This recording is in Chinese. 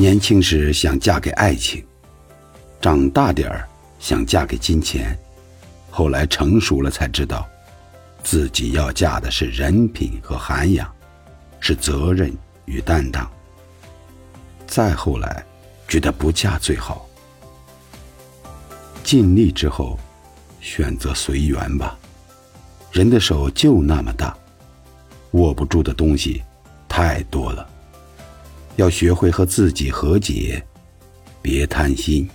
年轻时想嫁给爱情，长大点儿想嫁给金钱，后来成熟了才知道，自己要嫁的是人品和涵养，是责任与担当。再后来，觉得不嫁最好。尽力之后，选择随缘吧。人的手就那么大，握不住的东西太多了。要学会和自己和解，别贪心。